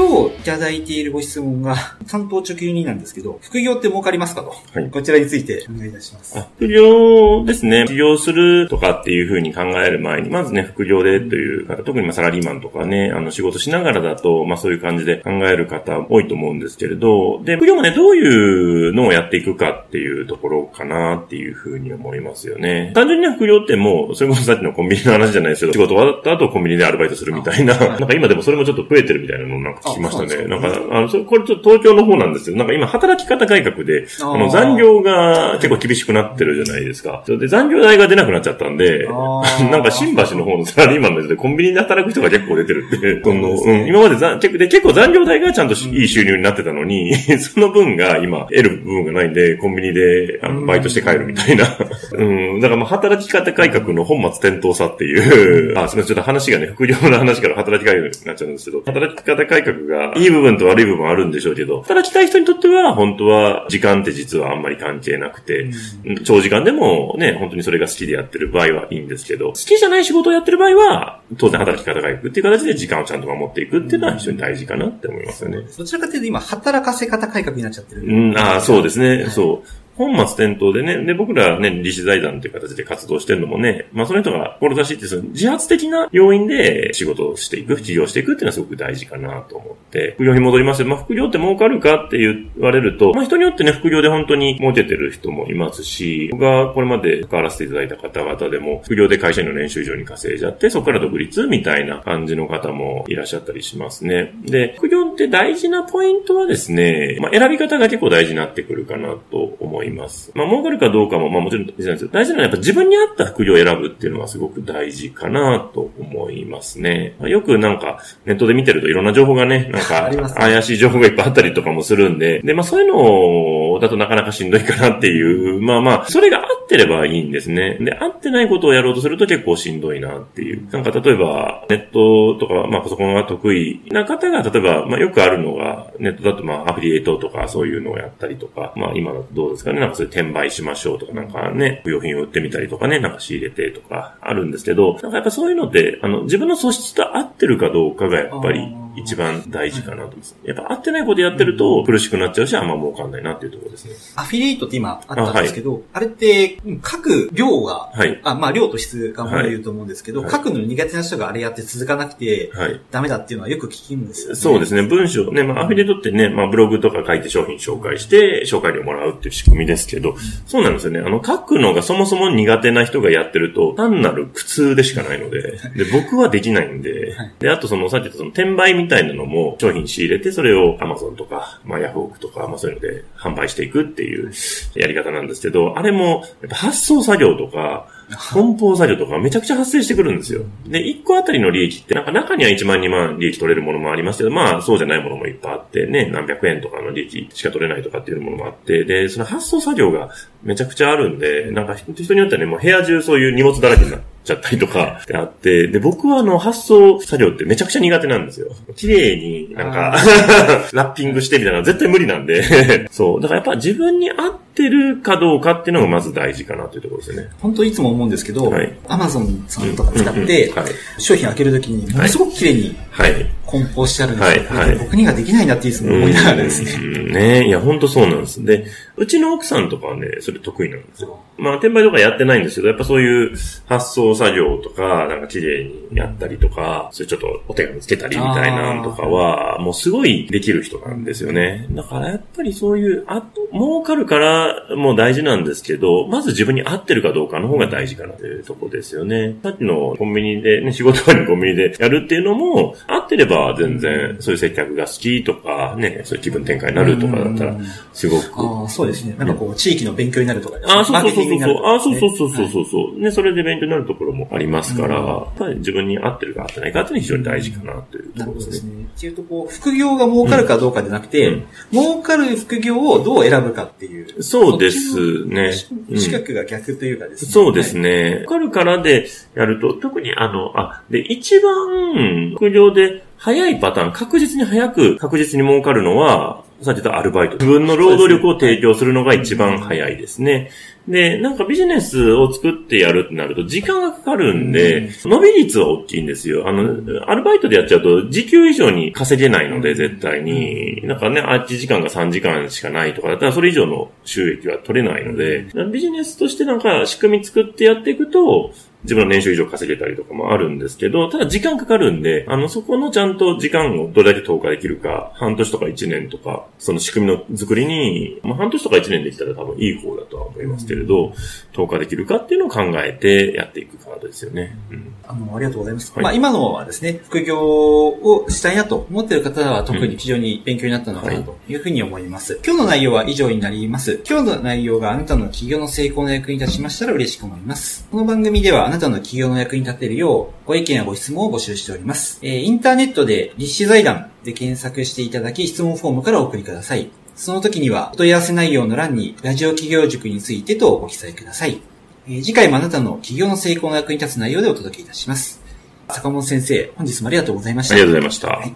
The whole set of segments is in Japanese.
今日いただいているご質問が、担当直入になんですけど、副業って儲かりますかと。はい。こちらについてお願いいたします。副業ですね。副業するとかっていうふうに考える前に、まずね、副業でという方、特にまあサラリーマンとかね、あの仕事しながらだと、まあそういう感じで考える方多いと思うんですけれど、で、副業もね、どういうのをやっていくかっていうところかなっていうふうに思いますよね。単純に副業ってもう、それこそさっきのコンビニの話じゃないですけど、仕事終わった後コンビニでアルバイトするみたいな、なんか今でもそれもちょっと増えてるみたいなのなんか聞きましたね。なんか、あの、これちょっと東京の方なんですよ。なんか今働き方改革で、あの残業が結構厳しくなってるじゃないですか。で、残業代が出なくなっちゃったんで、なんか新橋の方のサラリーマンの人でコンビニで働く人が結構出てるって、その、うん、今まで残で結構残業代がちゃんといい収入になってたのに、その分が今得る部分がないんで、コンビニであのバイトして帰るみたいな。うん、だからまあ働き方改革の本末転倒さっていう、あ、すみません、ちょっと話がね、副業の話から働き改革になっちゃうんですけど、働き方改革がいい部分と悪い部分あるんでしょうけど、働きたい人にとっては、本当は時間って実はあんまり関係なくて、うん、長時間でもね、本当にそれが好きでやってる場合はいいんですけど、好きじゃない仕事をやってる場合は、当然働き方がいくっていう形で時間をちゃんと守っていくっていうのは非常に大事かなって思いますよね。どちらかというと今、働かせ方改革になっちゃってる。うん、ああ、そうですね、はい、そう。本末転倒でね、で、僕らね、理事財団という形で活動してるのもね、まあその人が志ってその自発的な要因で仕事をしていく、起業していくっていうのはすごく大事かなと思って、副業に戻ります、まあ副業って儲かるかって言われると、まあ人によってね、副業で本当に儲けてる人もいますし、僕がこれまで関わらせていただいた方々でも、副業で会社員の年収以上に稼いじゃって、そこから独立みたいな感じの方もいらっしゃったりしますね。で、副業って大事なポイントはですね、まあ選び方が結構大事になってくるかなと思います。まあ儲かるかどうかも、まあもちろん大事なんですよ。大事なのはやっぱ自分に合った副業を選ぶっていうのはすごく大事かなと思いますね。まあ、よくなんかネットで見てるといろんな情報がね、なんか 怪しい情報がいっぱいあったりとかもするんで、で、まあそういうのだとなかなかしんどいかなっていう、まあまあ、それが合ってればいいんですね。で、合ってないことをやろうとすると結構しんどいなっていう。なんか例えばネットとか、まあパソコンが得意な方が、例えば、まあよくあるのが、ネットだとまあアフィリエイトとかそういうのをやったりとか、まあ今だとどうですかね、なんかそういう転売しましょうとかなんかね、不用品を売ってみたりとかね、なんか仕入れてとかあるんですけど、なんかやっぱそういうのって、あの、自分の素質と合ってるかどうかがやっぱり一番大事かなと思います。やっぱ合ってないことやってると苦しくなっちゃうし、あんま儲かんないなっていうところですね。アフィリエイトって今あったんですけど、あはい、あれって書く量が、はい、あまあ量と質がも言うと思うんですけど、はい、書くの苦手な人があれやって続かなくて、はい、ダメだっていうのはよく聞くんですよね。そうですね。文章ね、まあアフィリエイトってね、まあブログとか書いて商品紹介して、紹介料もらうっていう仕組みですけど、そうなんですよね。あの書くのがそもそも苦手な人がやってると、単なる苦痛でしかないので、で、僕はできないんで、で、あとその、さっき言ったその転売みたいなのも、商品仕入れて、それを Amazon とか、まあ、ヤフオクとか、まあ、そういうので販売していくっていうやり方なんですけど、あれも、やっぱ発送作業とか、梱包作業とかめちゃくちゃ発生してくるんですよ。で、1個あたりの利益って、なんか中には1万2万利益取れるものもありますけど、まあそうじゃないものもいっぱいあって、ね、何百円とかの利益しか取れないとかっていうものもあって、で、その発送作業がめちゃくちゃあるんで、なんか人によってはね、もう部屋中そういう荷物だらけになっちゃったりとかってあって、で、僕はあの発送作業ってめちゃくちゃ苦手なんですよ。綺麗になんか ラッピングしてみたいなの絶対無理なんで そう。だからやっぱ自分に合ってるかどうかっていうのがまず大事かなというところですね。本当いつも思うんですけど、はい、アマゾンさんとか使って、商品開けるときにものすごく綺麗に、はい。梱包してあるんですよ。はい、はい、僕にはできないなっていつも思いながらですね。ねいや、本当そうなんです。で、うちの奥さんとかはね、それ得意なんですよ。まあ、転売とかやってないんですけど、やっぱそういう発送作業とか、なんか綺麗にやったりとか、それちょっとお手紙つけたりみたいなのとかは、もうすごいできる人なんですよね。だからやっぱりそういう、あと、儲かるからもう大事なんですけど、まず自分に合ってるかどうかの方が大事かなというとこですよね。さっきのコンビニでね、仕事場にコンビニでやるっていうのも、合ってれば全然、そういう接客が好きとか、ね、そういう気分転換になるとかだったら、すごく。ああ、そうですね。なんかこう、地域の勉強になるとか、ね、ああ、そうそうそうそう。ああ、そうそうそうそうそう。ね、それで勉強になるところもありますから、やっぱり自分に合ってるか合ってないかっていうのは非常に大事かなというところですね。っていうと、こう、副業が儲かるかどうかじゃなくて、儲かる副業をどう選ぶかっていう。そうですね。資格が逆というかですね。そうですね。儲かるからでやると、特にあの、あ、で、一番副業で早いパターン、確実に早く、確実に儲かるのは、さっき言ったアルバイト。自分の労働力を提供するのが一番早いですね。で、なんかビジネスを作ってやるってなると時間がかかるんで、伸び率は大きいんですよ。あの、アルバイトでやっちゃうと時給以上に稼げないので、絶対に。なんかね、あっち時間が3時間しかないとかだったら、それ以上の収益は取れないので、ビジネスとしてなんか仕組み作ってやっていくと、自分の年収以上稼げたりとかもあるんですけど、ただ時間かかるんで、あの、そこのちゃんと時間をどれだけ投下できるか、半年とか1年とか、その仕組みの作りに、まあ、半年とか1年できたら多分いい方だとは思いますけれど、投下できるかっていうのを考えてやっていくカードですよね。うん、あの、ありがとうございます。はい、まあ、今のはですね、副業をしたいなと思っている方は特に非常に勉強になったのかなというふうに思います。うんはい、今日の内容は以上になります。今日の内容があなたの企業の成功の役に立ちましたら嬉しく思います。この番組ではあなたの企業の役役に立てるよう、ご意見やご質問を募集しております。えー、インターネットで立志財団で検索していただき、質問フォームからお送りください。その時には、お問い合わせ内容の欄に、ラジオ企業塾についてとご記載ください。えー、次回もあなたの企業の成功の役に立つ内容でお届けいたします。坂本先生、本日もありがとうございました。ありがとうございました。はい、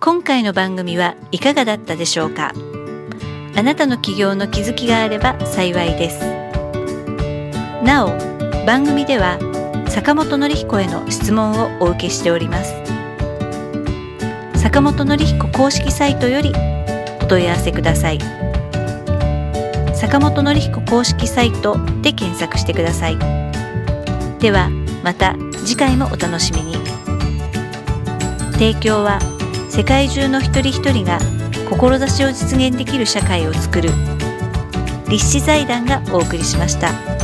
今回の番組はいかがだったでしょうか？あなたの企業の気づきがあれば幸いです。なお、番組では坂本典彦への質問をお受けしております坂本典彦公式サイトよりお問い合わせください坂本典彦公式サイトで検索してくださいではまた次回もお楽しみに提供は世界中の一人一人が志を実現できる社会をつくる立志財団がお送りしました。